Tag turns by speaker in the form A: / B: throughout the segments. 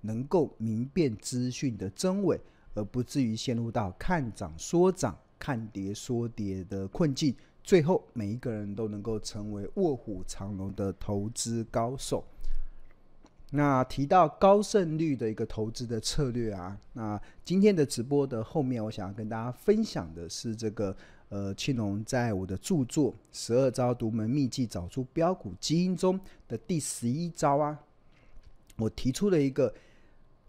A: 能够明辨资讯的真伪，而不至于陷入到看涨说涨、看跌说跌的困境。最后，每一个人都能够成为卧虎藏龙的投资高手。那提到高胜率的一个投资的策略啊，那今天的直播的后面，我想要跟大家分享的是这个。呃，庆龙在我的著作《十二招独门秘技找出标股基因》中的第十一招啊，我提出了一个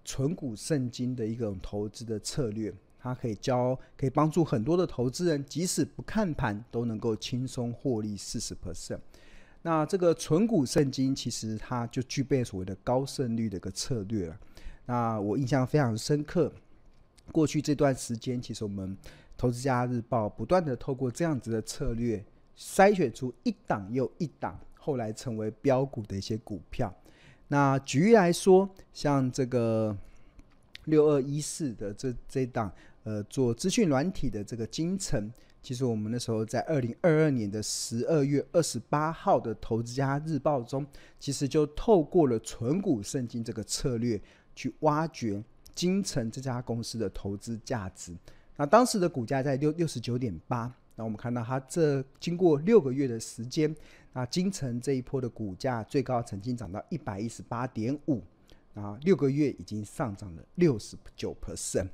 A: 存股圣经的一种投资的策略，它可以教，可以帮助很多的投资人，即使不看盘都能够轻松获利四十 percent。那这个存股圣经其实它就具备所谓的高胜率的一个策略了。那我印象非常深刻，过去这段时间，其实我们。投资家日报不断的透过这样子的策略，筛选出一档又一档，后来成为标股的一些股票。那举例来说，像这个六二一四的这这档，呃，做资讯软体的这个金城，其实我们那时候在二零二二年的十二月二十八号的投资家日报中，其实就透过了存股圣经这个策略，去挖掘金城这家公司的投资价值。那当时的股价在六六十九点八，那我们看到它这经过六个月的时间，那金城这一波的股价最高曾经涨到一百一十八点五，啊，六个月已经上涨了六十九 percent，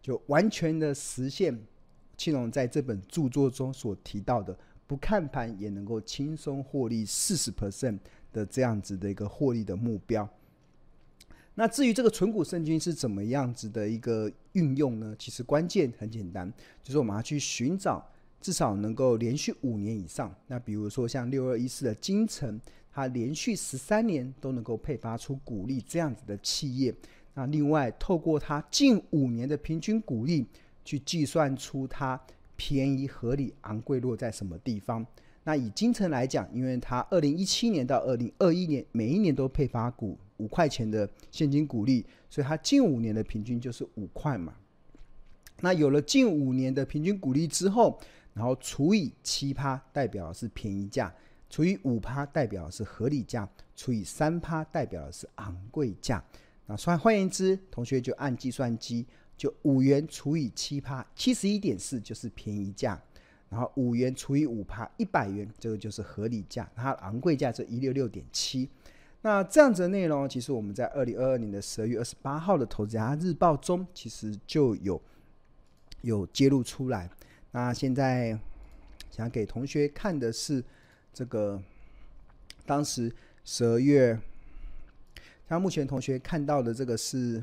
A: 就完全的实现庆隆在这本著作中所提到的，不看盘也能够轻松获利四十 percent 的这样子的一个获利的目标。那至于这个纯股圣经是怎么样子的一个运用呢？其实关键很简单，就是我们要去寻找至少能够连续五年以上。那比如说像六二一四的金城，它连续十三年都能够配发出股利这样子的企业。那另外透过它近五年的平均股利，去计算出它便宜、合理、昂贵落在什么地方。那以金城来讲，因为它二零一七年到二零二一年每一年都配发股。五块钱的现金股利，所以它近五年的平均就是五块嘛。那有了近五年的平均股利之后，然后除以七趴，代表的是便宜价；除以五趴，代表的是合理价；除以三趴，代表的是昂贵价。那算换言之，同学就按计算机，就五元除以七趴，七十一点四就是便宜价；然后五元除以五趴，一百元，这个就是合理价。它昂贵价是一六六点七。那这样子的内容，其实我们在二零二二年的十二月二十八号的《投资家日报》中，其实就有有揭露出来。那现在想给同学看的是这个当时十二月，像目前同学看到的这个是，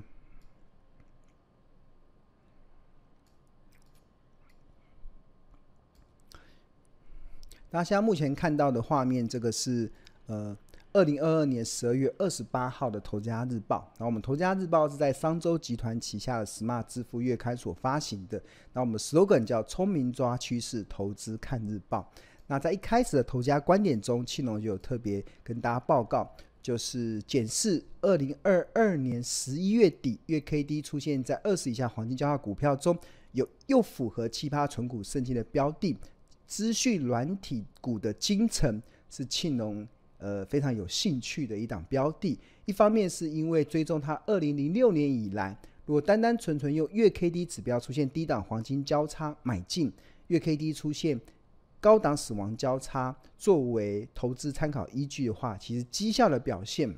A: 大家现在目前看到的画面，这个是呃。二零二二年十二月二十八号的《投家日报》，然后我们《投家日报》是在商周集团旗下的 Smart 支付月刊所发行的。那我们 slogan 叫“聪明抓趋势，投资看日报”。那在一开始的投家观点中，庆隆就有特别跟大家报告，就是检视二零二二年十一月底月 K D 出现在二十以下黄金交叉股票中，有又符合七趴存股圣经的标的，资讯软体股的精诚是庆隆。呃，非常有兴趣的一档标的，一方面是因为追踪它二零零六年以来，如果单单纯纯用月 K D 指标出现低档黄金交叉买进，月 K D 出现高档死亡交叉作为投资参考依据的话，其实绩效的表现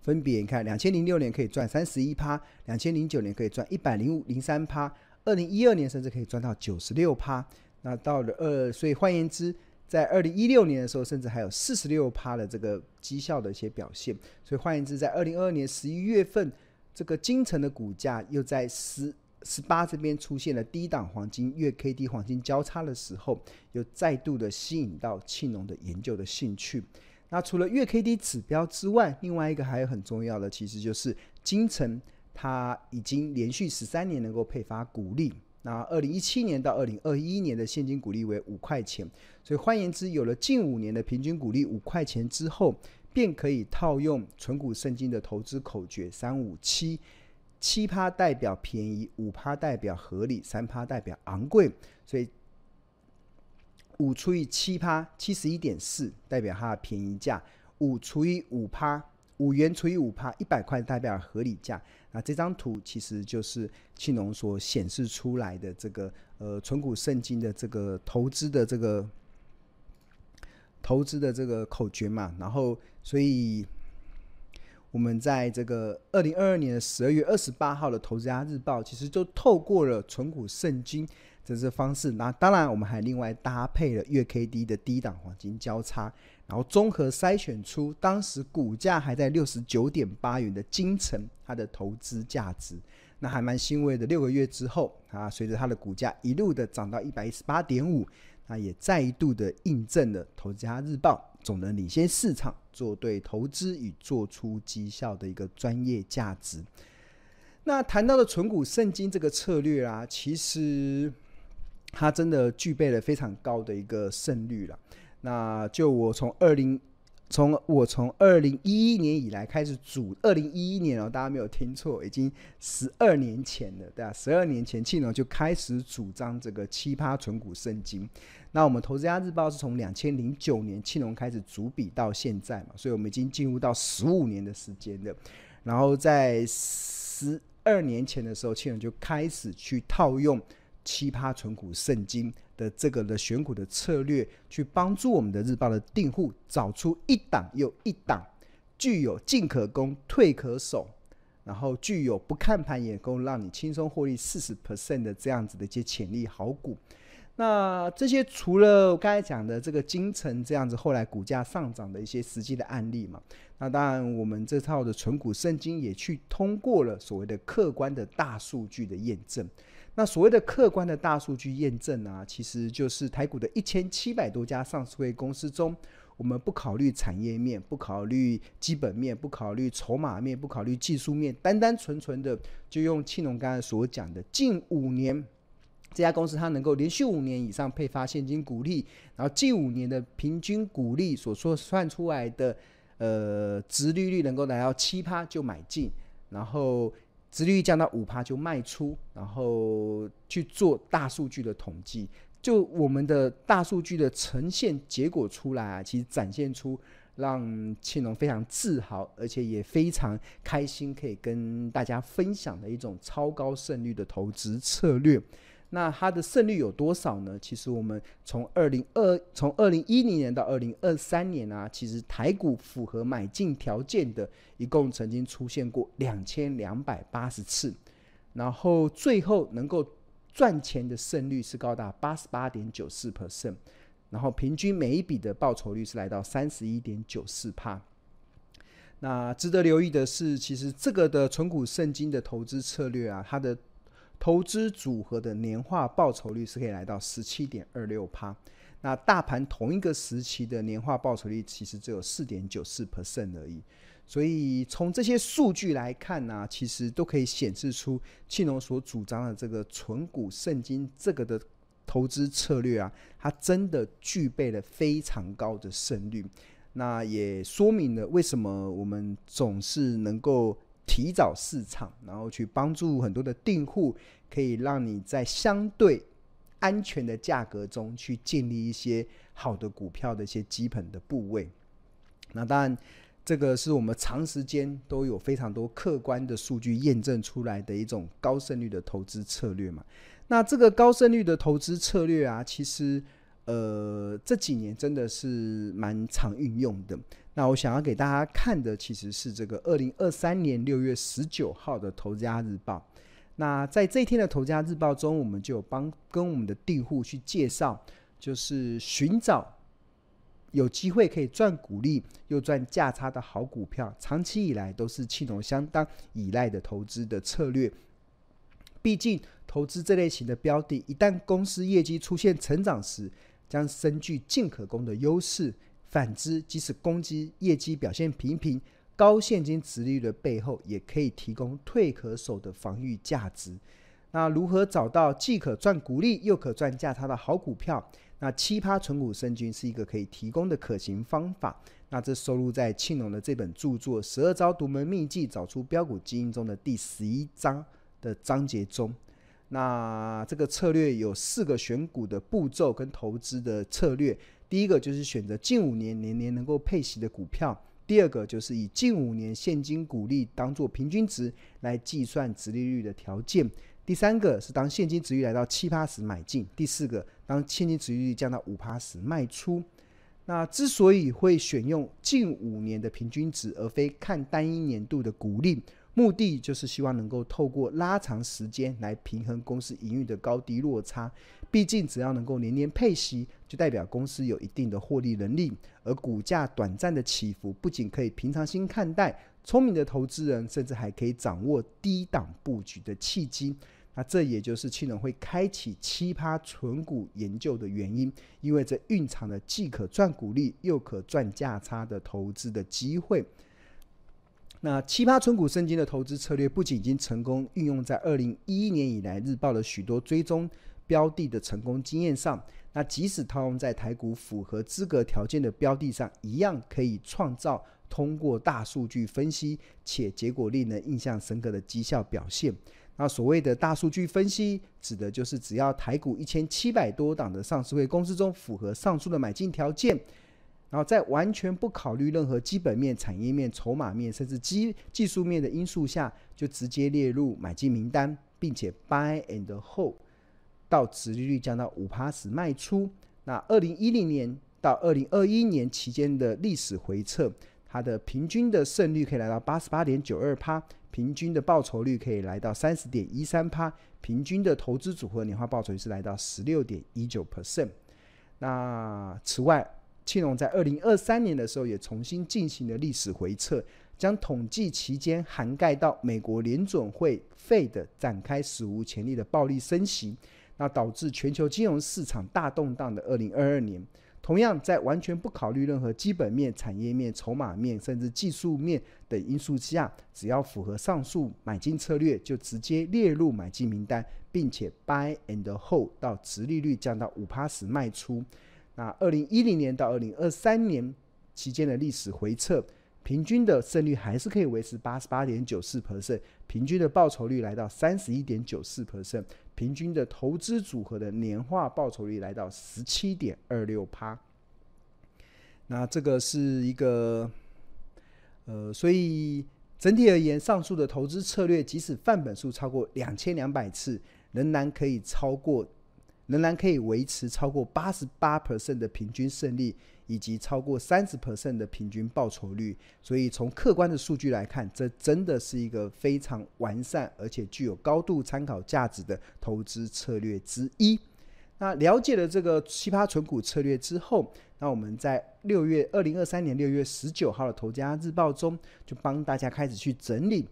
A: 分别你看，两千零六年可以赚三十一趴，两千零九年可以赚一百零五零三趴，二零一二年甚至可以赚到九十六趴，那到了二，所以换言之。在二零一六年的时候，甚至还有四十六趴的这个绩效的一些表现。所以换言之，在二零二二年十一月份，这个金城的股价又在十十八这边出现了低档黄金月 K D 黄金交叉的时候，又再度的吸引到庆农的研究的兴趣。那除了月 K D 指标之外，另外一个还有很重要的，其实就是金城它已经连续十三年能够配发股利。那二零一七年到二零二一年的现金股利为五块钱，所以换言之，有了近五年的平均股利五块钱之后，便可以套用存股圣经的投资口诀三五七，七趴代表便宜，五趴代表合理，三趴代表昂贵，所以五除以七趴，七十一点四代表它的便宜价，五除以五趴，五元除以五趴，一百块代表合理价。那这张图其实就是庆农所显示出来的这个呃存股圣经的这个投资的这个投资的这个口诀嘛。然后，所以我们在这个二零二二年的十二月二十八号的《投资家日报》，其实就透过了存股圣经的这方式。那当然，我们还另外搭配了月 K D 的低档黄金交叉。然后综合筛选出当时股价还在六十九点八元的金城，它的投资价值，那还蛮欣慰的。六个月之后啊，随着它的股价一路的涨到一百一十八点五，那也再一度的印证了《投资家日报》总能领先市场，做对投资与做出绩效的一个专业价值。那谈到的存股圣经这个策略啊，其实它真的具备了非常高的一个胜率了。那就我从二零，从我从二零一一年以来开始主，二零一一年哦，大家没有听错，已经十二年前了，对吧？十二年前，庆龙就开始主张这个奇葩存股圣经。那我们投资家日报是从两千零九年庆龙开始主笔到现在嘛，所以我们已经进入到十五年的时间了。然后在十二年前的时候，庆龙就开始去套用奇葩存股圣经。的这个的选股的策略，去帮助我们的日报的订户找出一档又一档具有进可攻、退可守，然后具有不看盘也够让你轻松获利四十 percent 的这样子的一些潜力好股。那这些除了我刚才讲的这个精诚这样子后来股价上涨的一些实际的案例嘛，那当然我们这套的存股圣经也去通过了所谓的客观的大数据的验证。那所谓的客观的大数据验证啊，其实就是台股的一千七百多家上市会公司中，我们不考虑产业面，不考虑基本面，不考虑筹码面，不考虑技术面，单单纯纯的就用庆农刚才所讲的，近五年这家公司它能够连续五年以上配发现金股利，然后近五年的平均股利所说算出来的呃殖利率能够来到七趴就买进，然后。殖利率降到五趴就卖出，然后去做大数据的统计，就我们的大数据的呈现结果出来啊，其实展现出让庆农非常自豪，而且也非常开心，可以跟大家分享的一种超高胜率的投资策略。那它的胜率有多少呢？其实我们从二零二从二零一零年到二零二三年啊，其实台股符合买进条件的，一共曾经出现过两千两百八十次，然后最后能够赚钱的胜率是高达八十八点九四 percent，然后平均每一笔的报酬率是来到三十一点九四帕。那值得留意的是，其实这个的存股圣经的投资策略啊，它的投资组合的年化报酬率是可以来到十七点二六趴，那大盘同一个时期的年化报酬率其实只有四点九四 percent 而已，所以从这些数据来看呢、其实都可以显示出庆农所主张的这个存股圣经这个的投资策略啊，它真的具备了非常高的胜率，那也说明了为什么我们总是能够。提早市场，然后去帮助很多的订户，可以让你在相对安全的价格中去建立一些好的股票的一些基本的部位。那当然，这个是我们长时间都有非常多客观的数据验证出来的一种高胜率的投资策略嘛。那这个高胜率的投资策略啊，其实呃这几年真的是蛮常运用的。那我想要给大家看的其实是这个二零二三年六月十九号的《投资家日报》。那在这一天的《投资家日报》中，我们就帮跟我们的订户去介绍，就是寻找有机会可以赚股利又赚价差的好股票，长期以来都是庆农相当依赖的投资的策略。毕竟投资这类型的标的，一旦公司业绩出现成长时，将深具进可攻的优势。反之，即使公司业绩表现平平，高现金殖利率的背后，也可以提供退可守的防御价值。那如何找到既可赚股利又可赚价差的好股票？那七趴存股胜军是一个可以提供的可行方法。那这收录在庆隆的这本著作《十二招独门秘技找出标股基因》中的第十一章的章节中。那这个策略有四个选股的步骤跟投资的策略。第一个就是选择近五年年年能够配息的股票。第二个就是以近五年现金股利当做平均值来计算殖利率的条件。第三个是当现金殖利率来到七八时买进。第四个，当现金殖利率降到五趴时卖出。那之所以会选用近五年的平均值，而非看单一年度的股利，目的就是希望能够透过拉长时间来平衡公司营运的高低落差。毕竟，只要能够年年配息，就代表公司有一定的获利能力。而股价短暂的起伏，不仅可以平常心看待，聪明的投资人甚至还可以掌握低档布局的契机。那这也就是庆农会开启奇葩存股研究的原因，因为这蕴藏了既可赚股利又可赚价差的投资的机会。那奇葩存股圣经的投资策略，不仅已经成功运用在二零一一年以来日报的许多追踪标的的成功经验上，那即使套用在台股符合资格条件的标的上，一样可以创造通过大数据分析且结果令人印象深刻的绩效表现。那所谓的大数据分析，指的就是只要台股一千七百多档的上市会公司中符合上述的买进条件，然后在完全不考虑任何基本面、产业面、筹码面，甚至技技术面的因素下，就直接列入买进名单，并且 buy and hold 到殖利率降到五趴时卖出。那二零一零年到二零二一年期间的历史回测，它的平均的胜率可以来到八十八点九二趴。平均的报酬率可以来到三十点一三趴，平均的投资组合年化报酬率是来到十六点一九 percent。那此外，庆农在二零二三年的时候也重新进行了历史回测，将统计期间涵盖到美国联准会 Fed 展开史无前例的暴力升息，那导致全球金融市场大动荡的二零二二年。同样，在完全不考虑任何基本面、产业面、筹码面，甚至技术面等因素之下，只要符合上述买进策略，就直接列入买进名单，并且 buy and hold 到殖利率降到五趴时卖出。那二零一零年到二零二三年期间的历史回测，平均的胜率还是可以维持八十八点九四 percent，平均的报酬率来到三十一点九四 percent。平均的投资组合的年化报酬率来到十七点二六趴，那这个是一个，呃，所以整体而言，上述的投资策略，即使范本数超过两千两百次，仍然可以超过。仍然可以维持超过八十八 percent 的平均胜率，以及超过三十 percent 的平均报酬率。所以从客观的数据来看，这真的是一个非常完善而且具有高度参考价值的投资策略之一。那了解了这个奇葩存股策略之后，那我们在六月二零二三年六月十九号的《投家日报》中，就帮大家开始去整理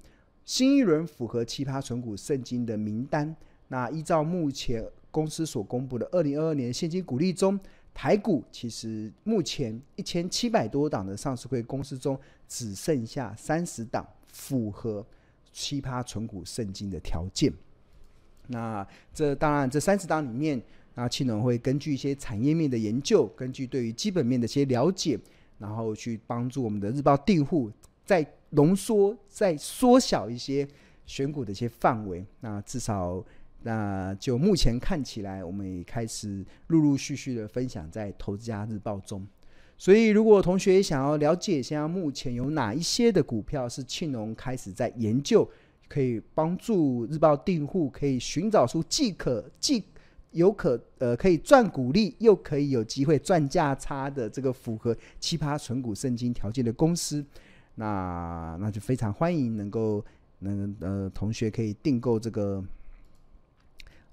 A: 新一轮符合奇葩存股圣经的名单。那依照目前公司所公布的二零二二年现金股利中，台股其实目前一千七百多档的上市会公司中，只剩下三十档符合奇葩存股圣经的条件。那这当然，这三十档里面，那青龙会根据一些产业面的研究，根据对于基本面的一些了解，然后去帮助我们的日报订户再浓缩、再缩小一些选股的一些范围。那至少。那就目前看起来，我们也开始陆陆续续的分享在《投资家日报》中。所以，如果同学想要了解，一下目前有哪一些的股票是庆农开始在研究，可以帮助日报订户可以寻找出既可既有可呃可以赚股利，又可以有机会赚价差的这个符合奇葩存股圣经条件的公司，那那就非常欢迎能够能呃同学可以订购这个。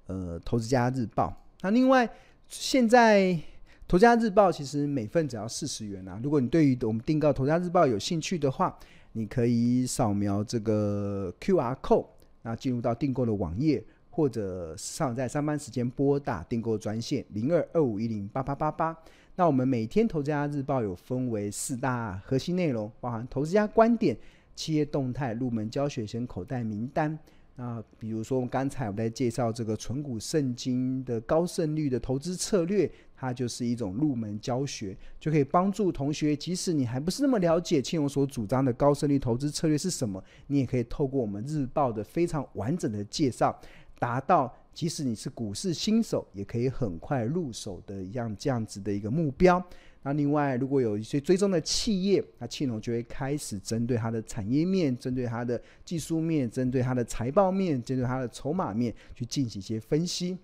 A: 呃，投资家日报。那另外，现在投资家日报其实每份只要四十元啊。如果你对于我们订购投资家日报有兴趣的话，你可以扫描这个 QR code，那进入到订购的网页，或者上在上班时间拨打订购专线零二二五一零八八八八。那我们每天投资家日报有分为四大核心内容，包含投资家观点、企业动态、入门教学跟口袋名单。那比如说，我们刚才我们在介绍这个纯股圣经的高胜率的投资策略，它就是一种入门教学，就可以帮助同学，即使你还不是那么了解庆荣所主张的高胜率投资策略是什么，你也可以透过我们日报的非常完整的介绍，达到即使你是股市新手，也可以很快入手的一样这样子的一个目标。那另外，如果有一些追踪的企业，那庆隆就会开始针对它的产业面、针对它的技术面、针对它的财报面、针对它的筹码面去进行一些分析，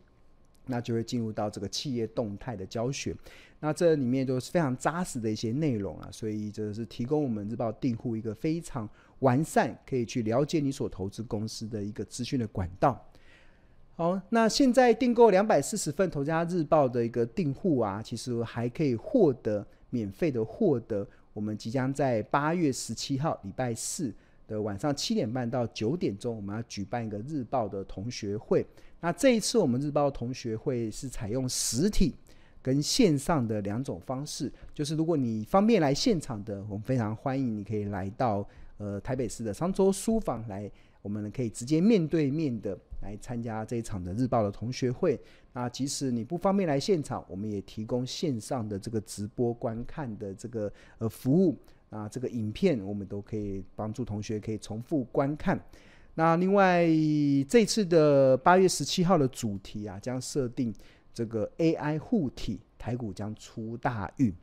A: 那就会进入到这个企业动态的教学。那这里面都是非常扎实的一些内容啊，所以这是提供我们日报订户一个非常完善，可以去了解你所投资公司的一个资讯的管道。好，那现在订购两百四十份《投家日报》的一个订户啊，其实还可以获得免费的获得我们即将在八月十七号礼拜四的晚上七点半到九点钟，我们要举办一个日报的同学会。那这一次我们日报同学会是采用实体跟线上的两种方式，就是如果你方便来现场的，我们非常欢迎你可以来到呃台北市的商周书房来，我们可以直接面对面的。来参加这一场的日报的同学会，那即使你不方便来现场，我们也提供线上的这个直播观看的这个呃服务啊，这个影片我们都可以帮助同学可以重复观看。那另外这次的八月十七号的主题啊，将设定这个 AI 护体，台股将出大运。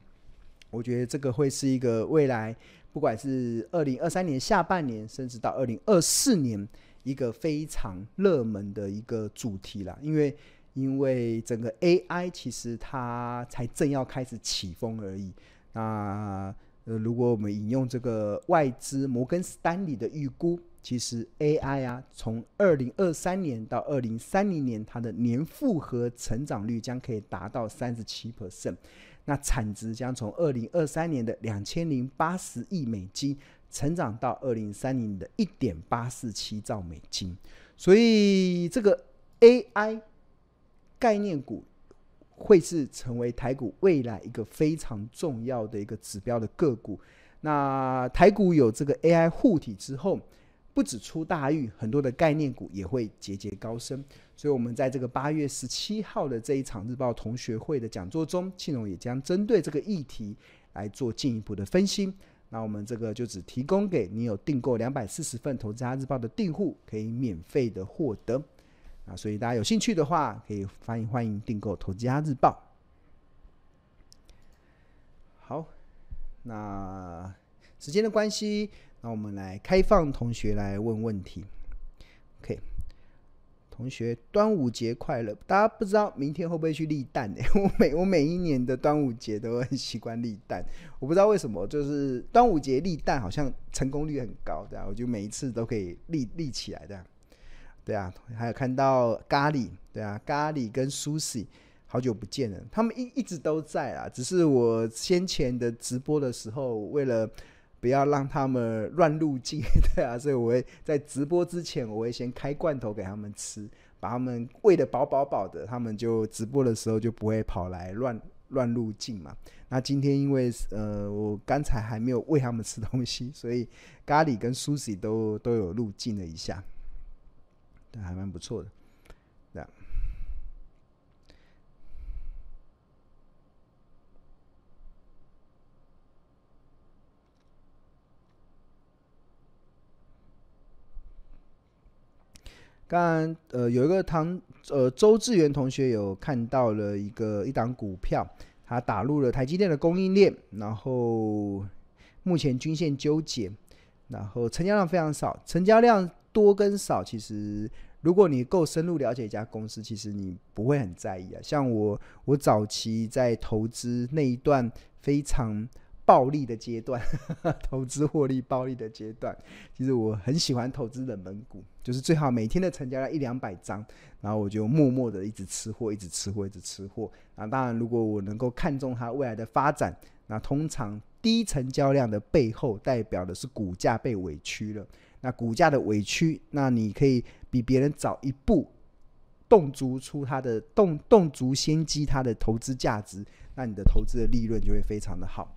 A: 我觉得这个会是一个未来，不管是二零二三年下半年，甚至到二零二四年。一个非常热门的一个主题啦，因为因为整个 AI 其实它才正要开始起风而已。那呃，如果我们引用这个外资摩根士丹利的预估，其实 AI 啊，从二零二三年到二零三零年，它的年复合成长率将可以达到三十七 percent，那产值将从二零二三年的两千零八十亿美金。成长到二零三零的一点八四七兆美金，所以这个 AI 概念股会是成为台股未来一个非常重要的一个指标的个股。那台股有这个 AI 护体之后，不止出大运，很多的概念股也会节节高升。所以，我们在这个八月十七号的这一场日报同学会的讲座中，庆荣也将针对这个议题来做进一步的分析。那我们这个就只提供给你有订购两百四十份《投资家日报》的订户，可以免费的获得。啊，所以大家有兴趣的话，可以欢迎欢迎订购《投资家日报》。好，那时间的关系，那我们来开放同学来问问题。OK。同学，端午节快乐！大家不知道明天会不会去立蛋呢？我每我每一年的端午节都很习惯立蛋，我不知道为什么，就是端午节立蛋好像成功率很高，对啊，我就每一次都可以立立起来的，对啊。还有看到咖喱，对啊，咖喱跟 Susie 好久不见了，他们一一直都在啊，只是我先前的直播的时候为了。不要让他们乱入境，对啊，所以我会在直播之前，我会先开罐头给他们吃，把他们喂得饱饱饱的，他们就直播的时候就不会跑来乱乱入境嘛。那今天因为呃，我刚才还没有喂他们吃东西，所以咖喱跟苏西都都有入境了一下，对，还蛮不错的。刚刚呃有一个唐呃周志源同学有看到了一个一档股票，他打入了台积电的供应链，然后目前均线纠结，然后成交量非常少，成交量多跟少，其实如果你够深入了解一家公司，其实你不会很在意啊。像我我早期在投资那一段非常。暴利的阶段，投资获利暴利的阶段，其实我很喜欢投资冷门股，就是最好每天的成交量一两百张，然后我就默默的一直吃货，一直吃货，一直吃货。那当然，如果我能够看中它未来的发展，那通常低成交量的背后代表的是股价被委屈了。那股价的委屈，那你可以比别人早一步动足出它的动动足先机它的投资价值，那你的投资的利润就会非常的好。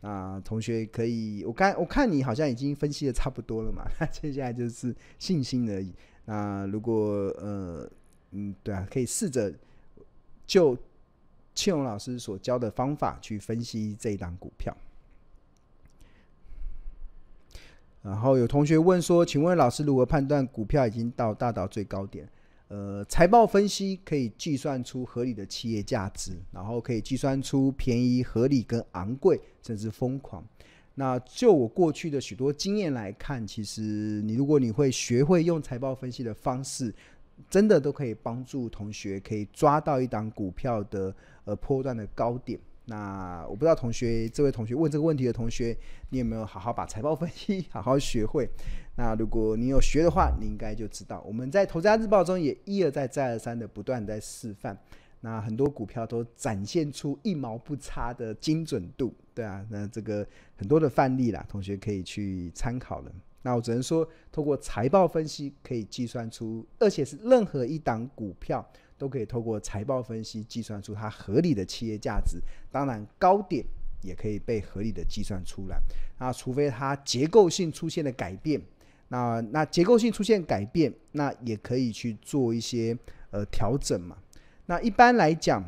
A: 那同学可以，我刚我看你好像已经分析的差不多了嘛，那接下来就是信心而已。那如果呃嗯对啊，可以试着就庆荣老师所教的方法去分析这一档股票。然后有同学问说：“请问老师如何判断股票已经到大到最高点？”呃，财报分析可以计算出合理的企业价值，然后可以计算出便宜、合理跟昂贵，甚至疯狂。那就我过去的许多经验来看，其实你如果你会学会用财报分析的方式，真的都可以帮助同学可以抓到一档股票的呃波段的高点。那我不知道同学，这位同学问这个问题的同学，你有没有好好把财报分析 好好学会？那如果你有学的话，你应该就知道，我们在《投资家日报》中也一而再、再而三的不断在示范。那很多股票都展现出一毛不差的精准度，对啊，那这个很多的范例啦，同学可以去参考了。那我只能说，透过财报分析可以计算出，而且是任何一档股票。都可以透过财报分析计算出它合理的企业价值，当然高点也可以被合理的计算出来。那除非它结构性出现了改变，那那结构性出现改变，那也可以去做一些呃调整嘛。那一般来讲，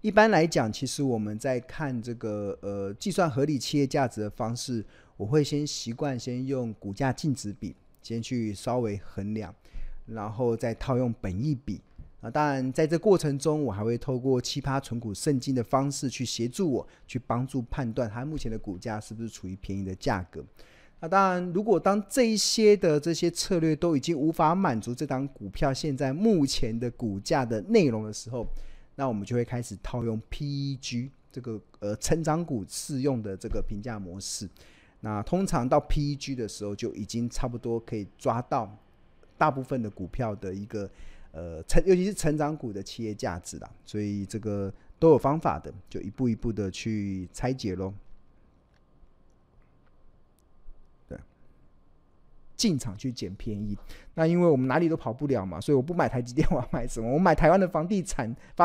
A: 一般来讲，其实我们在看这个呃计算合理企业价值的方式，我会先习惯先用股价净值比先去稍微衡量，然后再套用本益比。啊，当然，在这过程中，我还会透过奇葩存股圣经的方式去协助我，去帮助判断它目前的股价是不是处于便宜的价格。那当然，如果当这一些的这些策略都已经无法满足这档股票现在目前的股价的内容的时候，那我们就会开始套用 PEG 这个呃成长股适用的这个评价模式。那通常到 PEG 的时候，就已经差不多可以抓到大部分的股票的一个。呃，成尤其是成长股的企业价值啦，所以这个都有方法的，就一步一步的去拆解喽。对，进场去捡便宜。那因为我们哪里都跑不了嘛，所以我不买台积电，我要买什么？我买台湾的房地产发